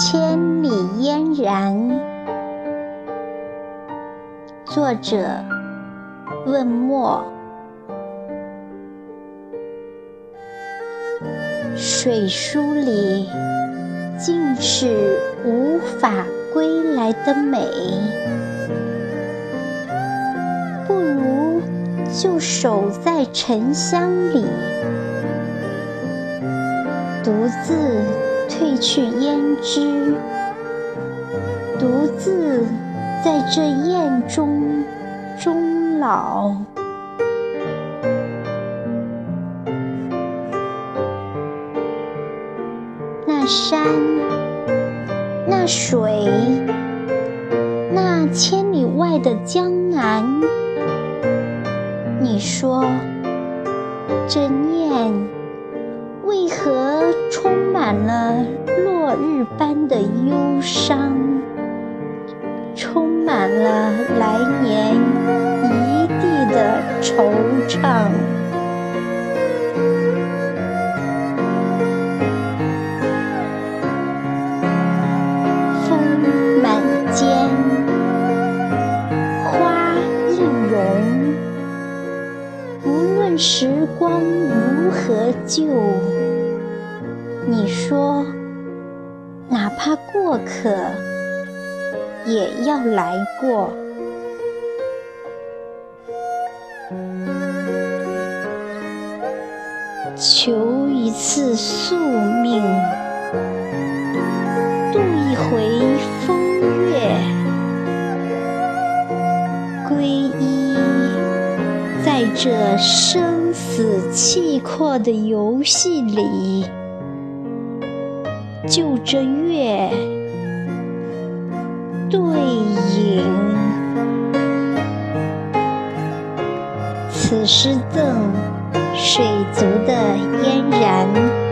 千里嫣然。作者：问墨。水书里尽是无法归来的美，不如就守在沉香里，独自褪去胭脂，独自在这宴中终老。那山，那水，那千里外的江南，你说，这念为何充满了落日般的忧伤，充满了来年一地的惆怅？风满街，花弄影，无论时光如何旧？你说，哪怕过客，也要来过。求一次宿命，度一回风月，皈依在这生。死契阔的游戏里，就着月对影。此诗赠水族的嫣然。